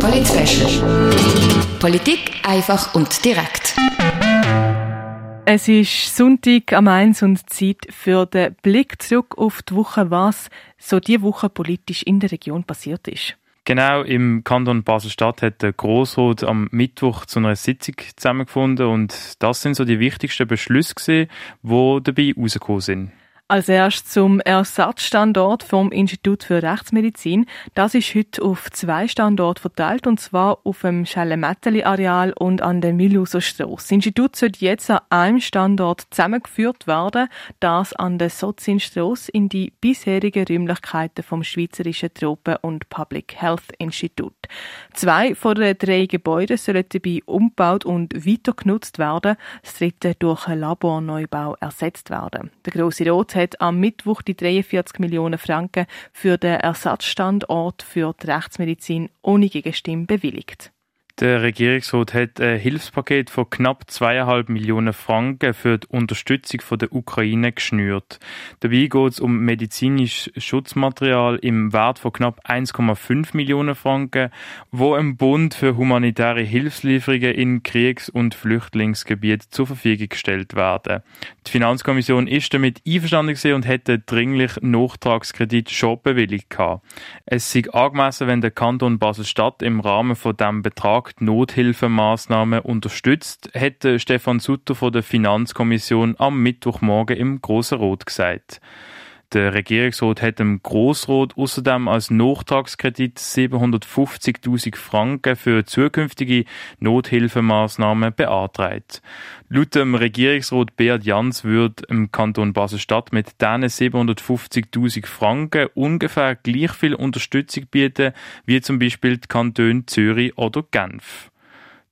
Polit Politik einfach und direkt. Es ist Sonntag am 1 und Zeit für den Blick zurück auf die Woche, was so diese Woche politisch in der Region passiert ist. Genau, im Kanton Basel-Stadt hat der Grossrat am Mittwoch zu einer Sitzung zusammengefunden und das sind so die wichtigsten Beschlüsse, die dabei rausgekommen sind. Als erstes zum Ersatzstandort vom Institut für Rechtsmedizin. Das ist heute auf zwei Standorte verteilt, und zwar auf dem Schelle-Metteli-Areal und an der Milhuser Strasse. Das Institut sollte jetzt an einem Standort zusammengeführt werden, das an der Sozin-Strasse in die bisherigen Räumlichkeiten vom Schweizerischen Tropen- und Public Health Institut. Zwei von den drei Gebäuden sollen dabei umgebaut und weiter genutzt werden, das dritte durch einen Laborneubau ersetzt werden. Der grosse Rot hat am Mittwoch die 43 Millionen Franken für den Ersatzstandort für die Rechtsmedizin ohne Gegenstimme bewilligt. Der Regierungsrat hat ein Hilfspaket von knapp zweieinhalb Millionen Franken für die Unterstützung der Ukraine geschnürt. Dabei geht es um medizinisches Schutzmaterial im Wert von knapp 1,5 Millionen Franken, wo im Bund für humanitäre Hilfslieferungen in Kriegs- und Flüchtlingsgebiet zur Verfügung gestellt werden. Die Finanzkommission ist damit einverstanden und hätte dringlich Nachtragskredit schon bewilligt. Es sei angemessen, wenn der Kanton Basel-Stadt im Rahmen von dem Betrag die Nothilfemaßnahmen unterstützt, hätte Stefan Sutter von der Finanzkommission am Mittwochmorgen im Grossen Rot gesagt. Der Regierungsrat hat dem Grossrat außerdem als Nachtragskredit 750.000 Franken für zukünftige Nothilfemaßnahmen beantragt. Laut dem Regierungsrat Beat Jans wird im Kanton Basel-Stadt mit diesen 750.000 Franken ungefähr gleich viel Unterstützung bieten wie zum Beispiel die Kantone Zürich oder Genf.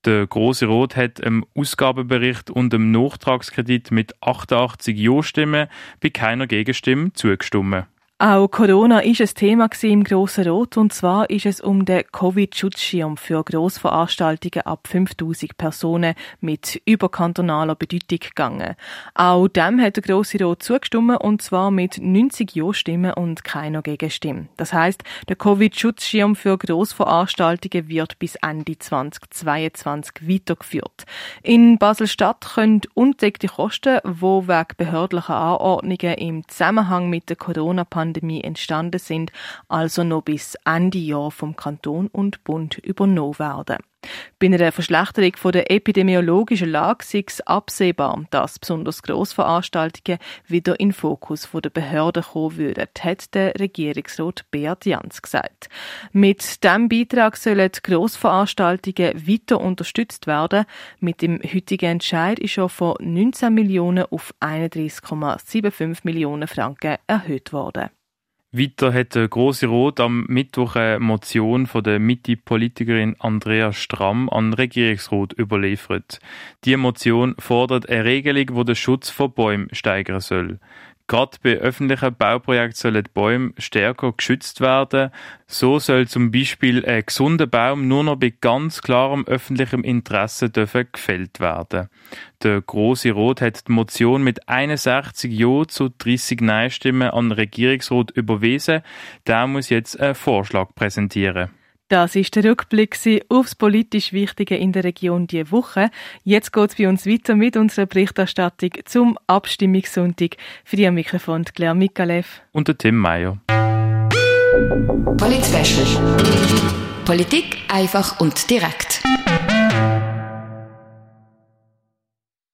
Der Große Rot hat im Ausgabenbericht und im Nachtragskredit mit 88 Ja-Stimmen bei keiner Gegenstimme zugestimmt. Auch Corona ist ein Thema im Grossen Rot und zwar ist es um den Covid-Schutzschirm für Grossveranstaltungen ab 5000 Personen mit überkantonaler Bedeutung gegangen. Auch dem hat der Grosse Rot zugestimmt und zwar mit 90 Ja-Stimmen und keiner Gegenstimme. Das heißt, der Covid-Schutzschirm für Grossveranstaltungen wird bis Ende 2022 weitergeführt. In Basel-Stadt können undeckte Kosten, die wegen behördlicher Anordnungen im Zusammenhang mit der Corona-Pandemie Pandemie entstanden sind, also noch bis Ende Jahr vom Kanton und Bund übernommen werden. Bei einer Verschlechterung der epidemiologischen Lage sei es absehbar, dass besonders Grossveranstaltungen wieder in den Fokus der Behörden kommen würden, hat der Regierungsrat Beat Jans gesagt. Mit diesem Beitrag sollen Grossveranstaltungen weiter unterstützt werden. Mit dem heutigen Entscheid ist schon von 19 Millionen auf 31,75 Millionen Franken erhöht worden. Weiter hat der Grosse Rot am Mittwoch eine Motion von der Mitte-Politikerin Andrea Stramm an den Regierungsrat überliefert. Die Motion fordert eine Regelung, wo der Schutz vor Bäumen steigern soll. Gerade bei öffentlichen Bauprojekten sollen die Bäume stärker geschützt werden. So soll zum Beispiel ein gesunder Baum nur noch bei ganz klarem öffentlichem Interesse dürfen gefällt werden. Der Große Rot hat die Motion mit 61 Ja zu 30 Nein-Stimmen an den Regierungsrat überwiesen. Der muss jetzt einen Vorschlag präsentieren. Das ist der Rückblick aufs politisch Wichtige in der Region diese Woche. Jetzt geht es bei uns weiter mit unserer Berichterstattung zum Abstimmungssonntag. Für die am Mikrofon Claire Mikalev und der Tim Meyer. Polit Politik einfach und direkt.